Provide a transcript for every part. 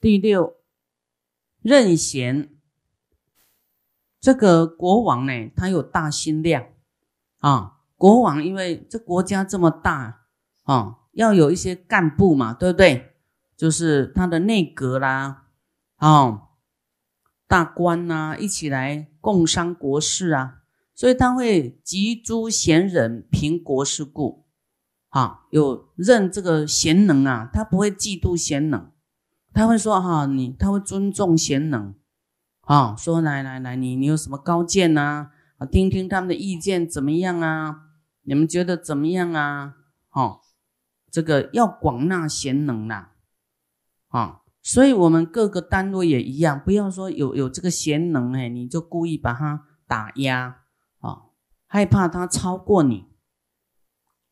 第六，任贤。这个国王呢，他有大心量啊。国王因为这国家这么大啊，要有一些干部嘛，对不对？就是他的内阁啦，啊，大官呐，一起来共商国事啊。所以他会集诸贤人平国事故，啊，有任这个贤能啊，他不会嫉妒贤能，他会说哈，你他会尊重贤能。啊，说来来来，你你有什么高见呐？啊，听听他们的意见怎么样啊？你们觉得怎么样啊？哦，这个要广纳贤能呐，啊，所以我们各个单位也一样，不要说有有这个贤能哎，你就故意把他打压啊，害怕他超过你，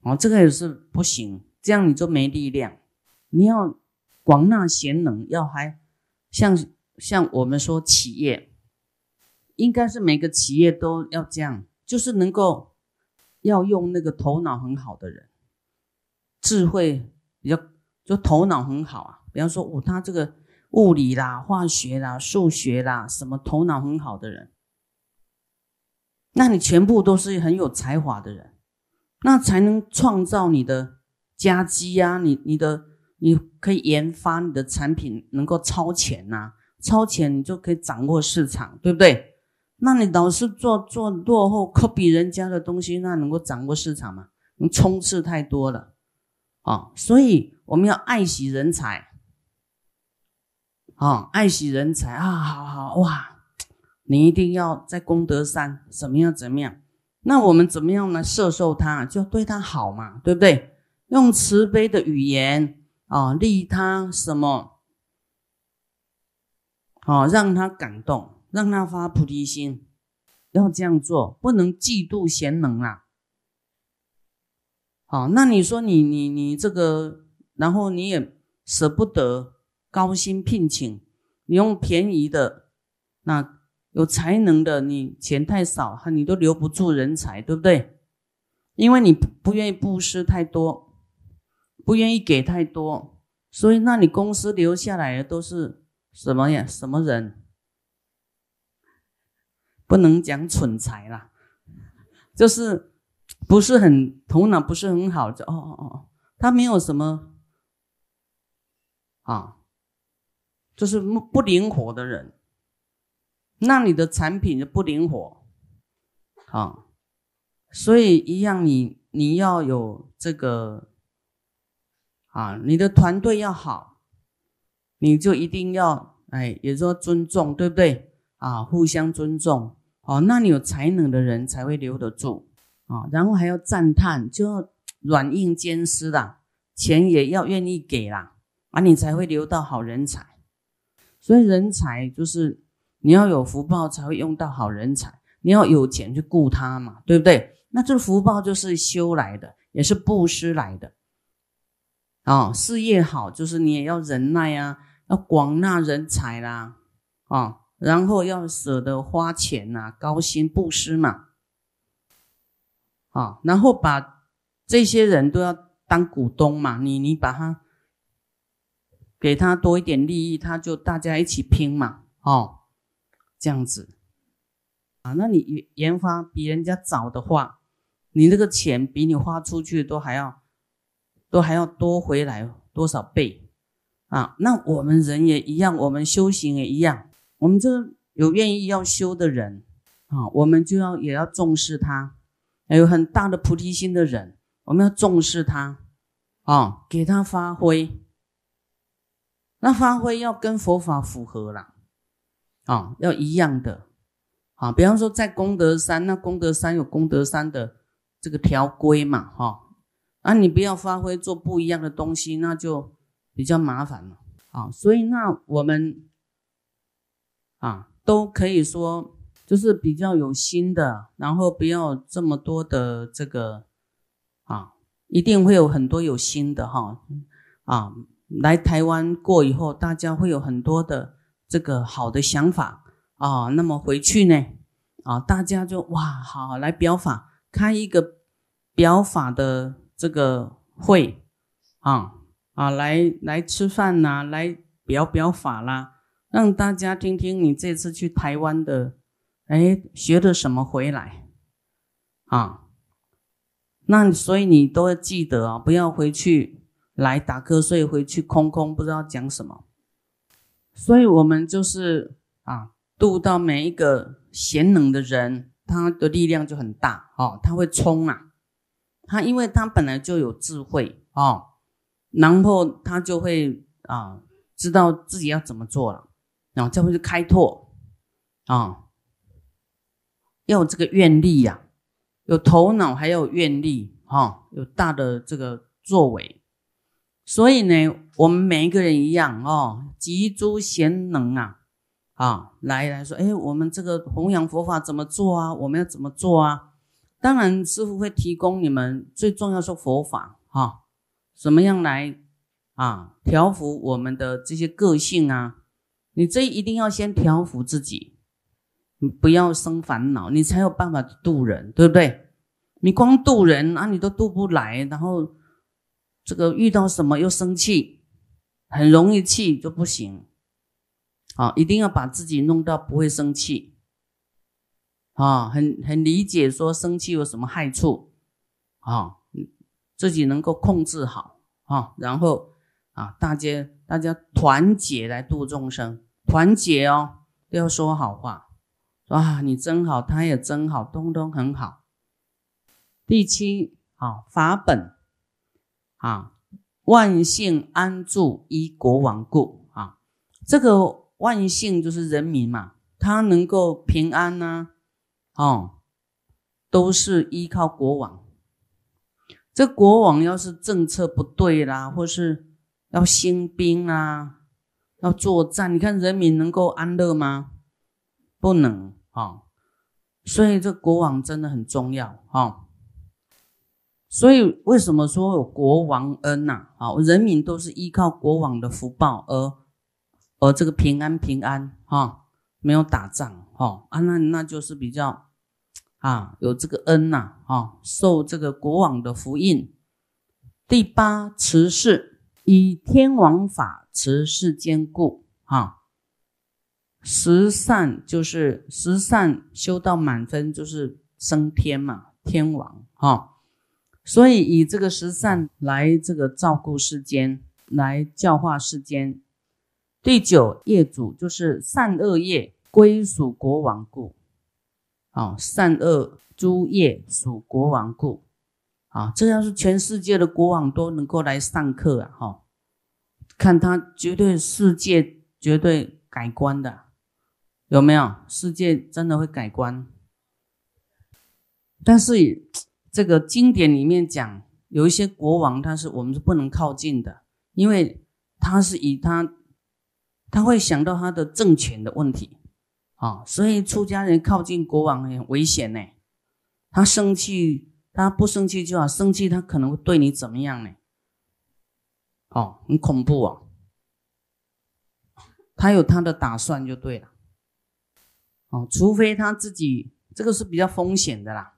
哦，这个也是不行，这样你就没力量。你要广纳贤能，要还像。像我们说企业，应该是每个企业都要这样，就是能够要用那个头脑很好的人，智慧比较就头脑很好啊。比方说，哦，他这个物理啦、化学啦、数学啦，什么头脑很好的人，那你全部都是很有才华的人，那才能创造你的家基呀。你你的你可以研发你的产品能够超前呐。超前，你就可以掌握市场，对不对？那你老是做做落后，copy 人家的东西，那能够掌握市场吗？你冲刺太多了啊！所以我们要爱惜人才啊，爱惜人才啊！好好哇，你一定要在功德山怎么样怎么样？那我们怎么样呢？摄受他，就对他好嘛，对不对？用慈悲的语言啊，利他什么？哦，让他感动，让他发菩提心，要这样做，不能嫉妒贤能啊。好，那你说你你你这个，然后你也舍不得高薪聘请，你用便宜的，那有才能的，你钱太少，你都留不住人才，对不对？因为你不愿意布施太多，不愿意给太多，所以那你公司留下来的都是。什么呀？什么人？不能讲蠢材啦，就是不是很头脑不是很好，就哦哦哦，他没有什么啊，就是不灵活的人，那你的产品就不灵活啊，所以一样，你你要有这个啊，你的团队要好。你就一定要哎，也说尊重，对不对啊？互相尊重哦。那你有才能的人才会留得住啊。然后还要赞叹，就要软硬兼施啦，钱也要愿意给啦啊，你才会留到好人才。所以人才就是你要有福报才会用到好人才，你要有钱去雇他嘛，对不对？那这福报就是修来的，也是布施来的啊。事业好就是你也要忍耐啊。要广纳人才啦，啊，然后要舍得花钱呐，高薪布施嘛，啊，然后把这些人都要当股东嘛，你你把他给他多一点利益，他就大家一起拼嘛，哦，这样子，啊，那你研发比人家早的话，你那个钱比你花出去都还要都还要多回来多少倍？啊，那我们人也一样，我们修行也一样。我们这有愿意要修的人啊，我们就要也要重视他。有很大的菩提心的人，我们要重视他啊，给他发挥。那发挥要跟佛法符合啦，啊，要一样的啊。比方说在功德山，那功德山有功德山的这个条规嘛，哈。你不要发挥做不一样的东西，那就。比较麻烦了啊，所以那我们啊都可以说，就是比较有心的，然后不要这么多的这个啊，一定会有很多有心的哈啊，来台湾过以后，大家会有很多的这个好的想法啊，那么回去呢啊，大家就哇好来表法，开一个表法的这个会啊。啊，来来吃饭呐，来表表法啦，让大家听听你这次去台湾的，哎，学的什么回来啊？那所以你都要记得啊，不要回去来打瞌睡，回去空空不知道讲什么。所以我们就是啊，度到每一个贤能的人，他的力量就很大哦，他会冲啊，他因为他本来就有智慧哦，然后他就会啊，知道自己要怎么做了，然后就会去开拓啊，要有这个愿力呀。有头脑，还要有愿力，哈，有大的这个作为。所以呢，我们每一个人一样哦，集诸贤能啊，啊，来来说，哎，我们这个弘扬佛法怎么做啊？我们要怎么做啊？当然，师傅会提供你们最重要是佛法，哈，怎么样来啊调服我们的这些个性啊？你这一定要先调服自己。你不要生烦恼，你才有办法渡人，对不对？你光渡人啊，你都渡不来，然后这个遇到什么又生气，很容易气就不行。啊，一定要把自己弄到不会生气，啊，很很理解说生气有什么害处，啊，自己能够控制好，啊，然后啊，大家大家团结来度众生，团结哦，都要说好话。啊，你真好，他也真好，东东很好。第七，啊法本，啊，万姓安住依国王故，啊，这个万姓就是人民嘛，他能够平安呢，哦，都是依靠国王。这国王要是政策不对啦，或是要兴兵啊，要作战，你看人民能够安乐吗？不能。啊，所以这国王真的很重要啊。所以为什么说有国王恩呐？啊，人民都是依靠国王的福报而而这个平安平安哈，没有打仗哈啊，那那就是比较啊有这个恩呐啊，受这个国王的福印。第八持世以天王法持世坚固啊。十善就是十善修到满分就是升天嘛，天王哈，所以以这个十善来这个照顾世间，来教化世间。第九业主就是善恶业归属国王故，啊，善恶诸业属国王故，啊，这要是全世界的国王都能够来上课啊，哈，看他绝对世界绝对改观的。有没有世界真的会改观？但是这个经典里面讲，有一些国王，他是我们是不能靠近的，因为他是以他他会想到他的政权的问题啊，所以出家人靠近国王很危险呢。他生气，他不生气就好，生气他可能会对你怎么样呢？哦，很恐怖哦。他有他的打算就对了。哦，除非他自己这个是比较风险的啦，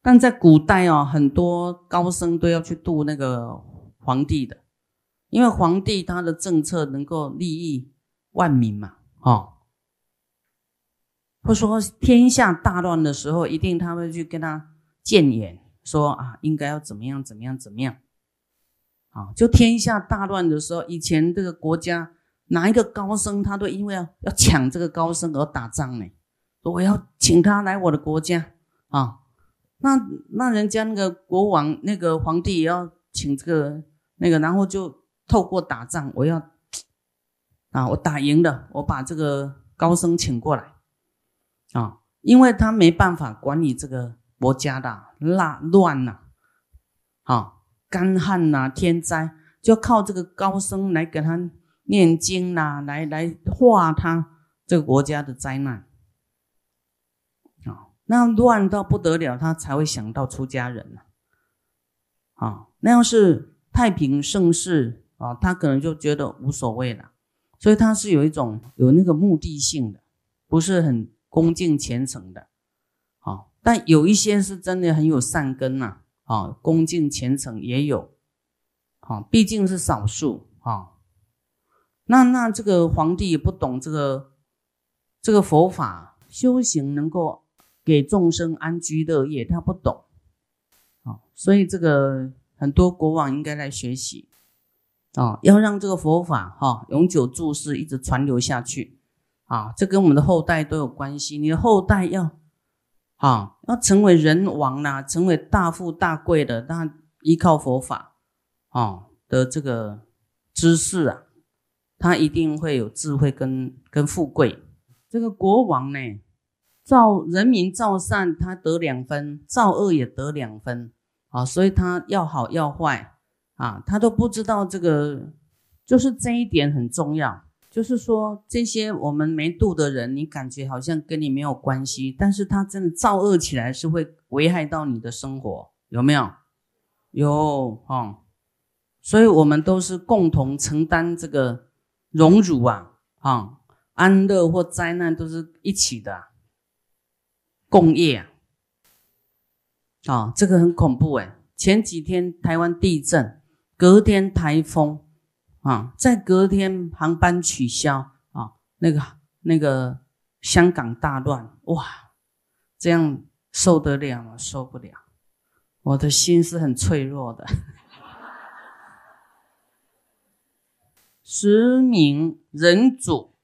但在古代哦，很多高僧都要去度那个皇帝的，因为皇帝他的政策能够利益万民嘛，哦，或说天下大乱的时候，一定他会去跟他谏言，说啊，应该要怎么样怎么样怎么样，啊，就天下大乱的时候，以前这个国家。哪一个高僧，他都因为要要抢这个高僧而打仗呢？我要请他来我的国家啊，那那人家那个国王、那个皇帝也要请这个那个，然后就透过打仗，我要啊，我打赢了，我把这个高僧请过来啊，因为他没办法管理这个国家的乱乱呐，啊，干旱呐，天灾，就靠这个高僧来给他。念经呐，来来化他这个国家的灾难啊，那乱到不得了，他才会想到出家人呢。啊，那要是太平盛世啊，他可能就觉得无所谓了。所以他是有一种有那个目的性的，不是很恭敬虔诚的。啊，但有一些是真的很有善根呐。啊，恭敬虔诚也有。啊，毕竟是少数啊。那那这个皇帝也不懂这个这个佛法修行能够给众生安居乐业，他不懂。啊，所以这个很多国王应该来学习。啊，要让这个佛法哈永久注释，一直传流下去啊，这跟我们的后代都有关系。你的后代要啊，要成为人王呐，成为大富大贵的，那依靠佛法啊的这个知识啊，他一定会有智慧跟跟富贵。这个国王呢，造人民造善，他得两分；造恶也得两分啊，所以他要好要坏。啊，他都不知道这个，就是这一点很重要。就是说，这些我们没度的人，你感觉好像跟你没有关系，但是他真的造恶起来是会危害到你的生活，有没有？有哈，所以我们都是共同承担这个荣辱啊，啊，安乐或灾难都是一起的共业啊，啊，这个很恐怖哎。前几天台湾地震。隔天台风啊，在隔天航班取消啊，那个那个香港大乱哇，这样受得了吗？受不了，我的心是很脆弱的。实名人主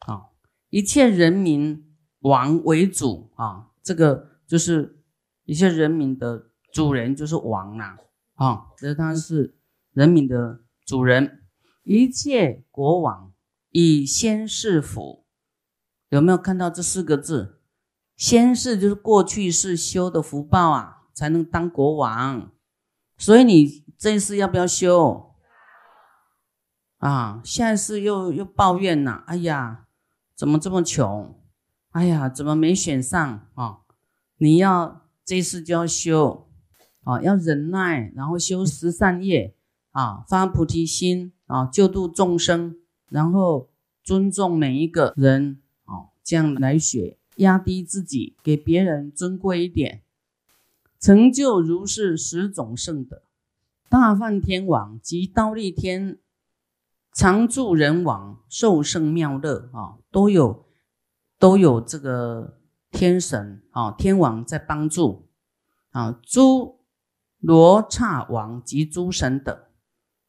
啊，一切人民王为主啊，这个就是一切人民的主人就是王啊啊，这他是。人民的主人，一切国王以先世福，有没有看到这四个字？先世就是过去世修的福报啊，才能当国王。所以你这一世要不要修？啊，下一世又又抱怨呐，哎呀，怎么这么穷？哎呀，怎么没选上啊？你要这一世就要修啊，要忍耐，然后修十善业。啊，发菩提心啊，救度众生，然后尊重每一个人啊，这样来学，压低自己，给别人尊贵一点，成就如是十种圣德。大梵天王及刀立天、常住人王、受圣妙乐啊，都有都有这个天神啊，天王在帮助啊，诸罗刹王及诸神等。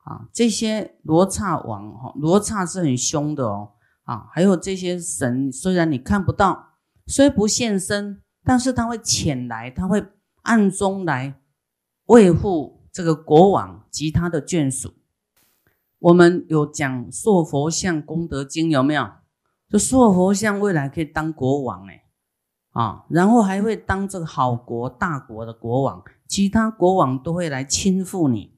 啊，这些罗刹王哈，罗刹是很凶的哦。啊，还有这些神，虽然你看不到，虽不现身，但是他会潜来，他会暗中来维护这个国王及他的眷属。我们有讲塑佛像功德经，有没有？就塑佛像未来可以当国王哎，啊，然后还会当这个好国大国的国王，其他国王都会来亲附你。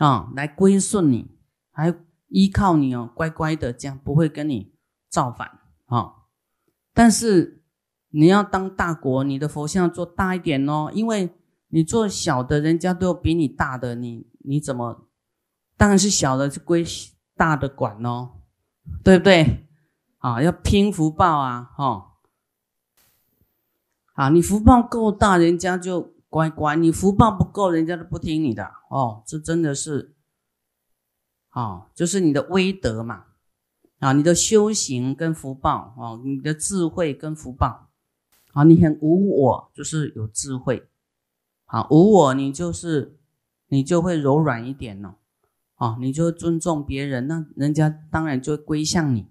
啊，来归顺你，还依靠你哦，乖乖的这样，不会跟你造反啊。但是你要当大国，你的佛像做大一点哦，因为你做小的，人家都有比你大的，你你怎么？当然是小的就归大的管哦，对不对？啊，要拼福报啊，哈。啊，你福报够大，人家就。乖乖，你福报不够，人家都不听你的。哦。这真的是，哦，就是你的威德嘛，啊，你的修行跟福报哦，你的智慧跟福报，啊，你很无我，就是有智慧，啊，无我，你就是你就会柔软一点哦，啊，你就尊重别人，那人家当然就会归向你，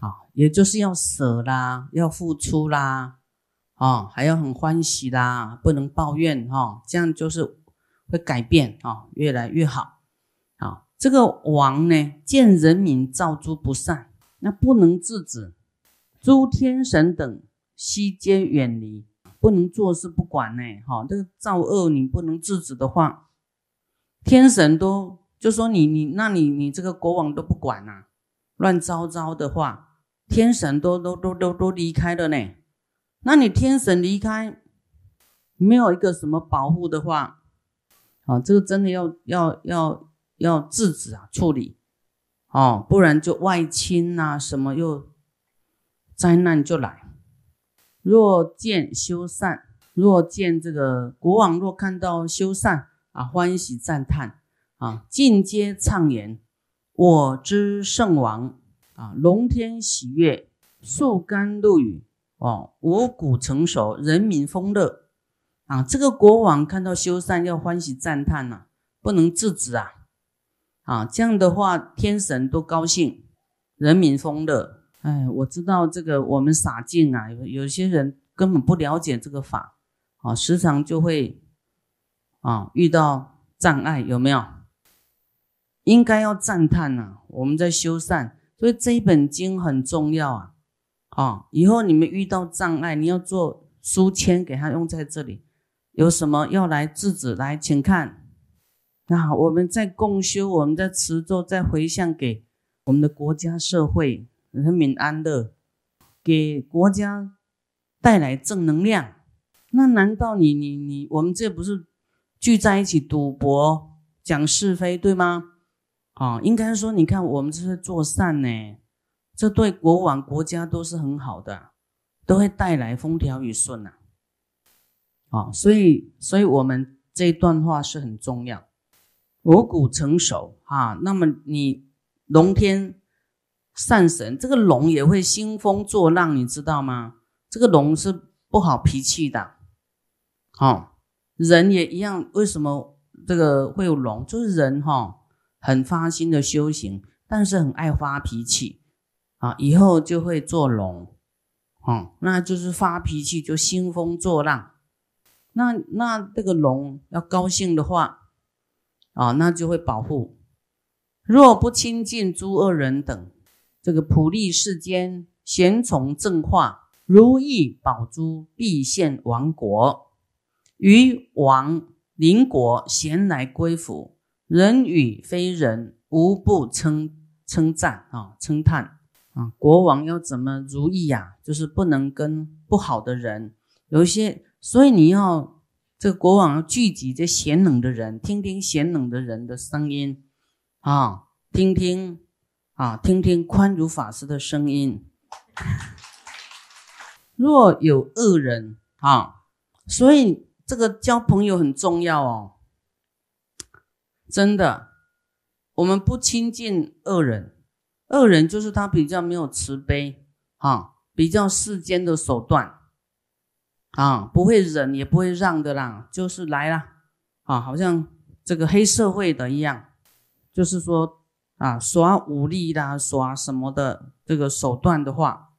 啊，也就是要舍啦，要付出啦。哦，还要很欢喜啦，不能抱怨哈，这样就是会改变啊，越来越好。好，这个王呢，见人民造诸不善，那不能制止，诸天神等悉皆远离，不能坐视不管呢。哈，这个造恶你不能制止的话，天神都就说你你，那你你这个国王都不管呐，乱糟糟的话，天神都都都都都离开了呢。那你天神离开，没有一个什么保护的话，啊，这个真的要要要要制止啊，处理，哦，不然就外侵呐，什么又灾难就来。若见修善，若见这个国王若看到修善啊，欢喜赞叹。啊，尽皆畅言，我之圣王啊，龙天喜悦，树甘露雨。哦，五谷成熟，人民丰乐啊。这个国王看到修善要欢喜赞叹呐，不能制止啊啊，这样的话天神都高兴，人民丰乐。哎，我知道这个我们洒净啊，有有些人根本不了解这个法啊，时常就会啊遇到障碍，有没有？应该要赞叹呐，我们在修善，所以这一本经很重要啊！哦，以后你们遇到障碍，你要做书签给他用在这里。有什么要来制止？来，请看。那我们在共修，我们在持咒，在回向给我们的国家社会人民安乐，给国家带来正能量。那难道你你你，我们这不是聚在一起赌博、讲是非，对吗？啊，应该说，你看，我们这是做善呢，这对国王、国家都是很好的，都会带来风调雨顺呐。啊，所以，所以我们这段话是很重要。五谷成熟啊，那么你龙天善神，这个龙也会兴风作浪，你知道吗？这个龙是不好脾气的。好，人也一样，为什么这个会有龙？就是人哈。很发心的修行，但是很爱发脾气啊，以后就会做龙，哦，那就是发脾气就兴风作浪。那那这个龙要高兴的话，啊，那就会保护。若不亲近诸恶人等，这个普利世间贤从正化，如意宝珠必现亡国，于王邻国贤来归附。人与非人，无不称称赞啊，称叹国王要怎么如意呀？就是不能跟不好的人有一些，所以你要这个国王要聚集这贤能的人，听听贤能的人的声音啊，听听啊，听听宽如法师的声音。若有恶人啊，所以这个交朋友很重要哦。真的，我们不亲近恶人，恶人就是他比较没有慈悲啊，比较世间的手段啊，不会忍也不会让的啦，就是来啦啊，好像这个黑社会的一样，就是说啊，耍武力啦，耍什么的这个手段的话，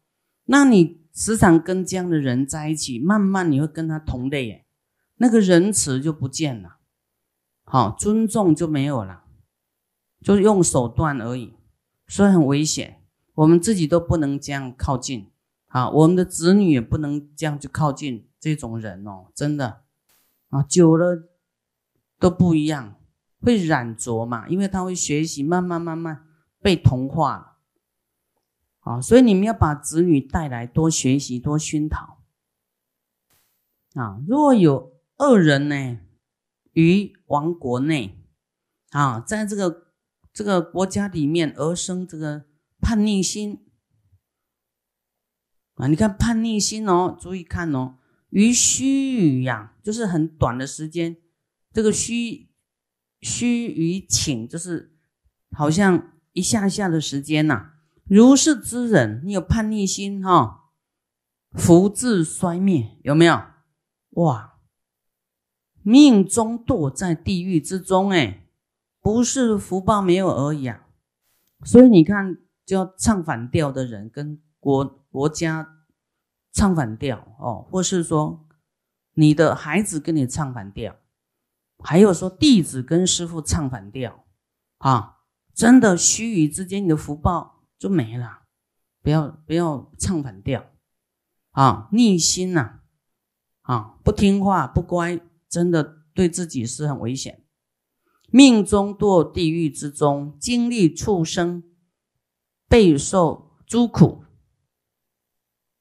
那你时常跟这样的人在一起，慢慢你会跟他同类，耶，那个仁慈就不见了。好，尊重就没有了，就是用手段而已，所以很危险。我们自己都不能这样靠近，啊，我们的子女也不能这样去靠近这种人哦，真的，啊，久了都不一样，会染着嘛，因为他会学习，慢慢慢慢被同化了，啊，所以你们要把子女带来，多学习，多熏陶，啊，若有恶人呢？于王国内，啊，在这个这个国家里面而生这个叛逆心啊，你看叛逆心哦，注意看哦，于须臾呀，就是很短的时间，这个须须臾顷，就是好像一下下的时间呐。如是之人，你有叛逆心哈，福至衰灭，有没有？哇！命中堕在地狱之中，哎，不是福报没有而已啊。所以你看，就唱反调的人跟国国家唱反调哦，或是说你的孩子跟你唱反调，还有说弟子跟师傅唱反调啊，真的须臾之间，你的福报就没了。不要不要唱反调啊，逆心呐，啊，不听话不乖。真的对自己是很危险，命中堕地狱之中，经历畜生，备受诸苦。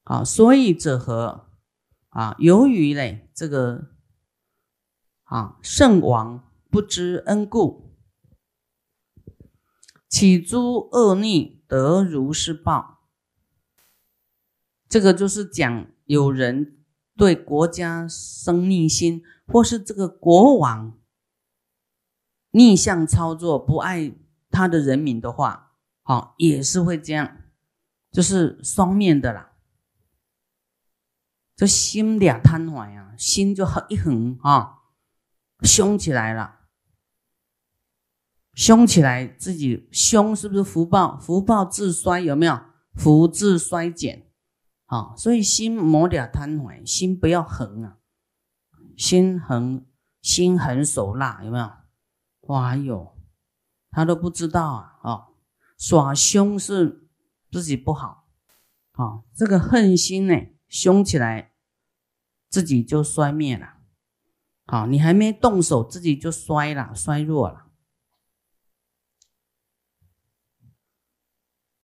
啊，所以者何？啊，由于嘞这个啊圣王不知恩故，起诸恶逆，得如是报。这个就是讲有人对国家生逆心。或是这个国王逆向操作，不爱他的人民的话，好也是会这样，就是双面的啦。这心俩贪怀啊，心就很一横啊，凶起来了，凶起来自己凶是不是福报？福报自衰有没有？福自衰减，好，所以心磨俩贪怀，心不要横啊，心横心狠手辣有没有？哇哟，他都不知道啊，哦，耍凶是自己不好，好，这个恨心呢，凶起来。自己就衰灭了，好，你还没动手，自己就衰了，衰弱了。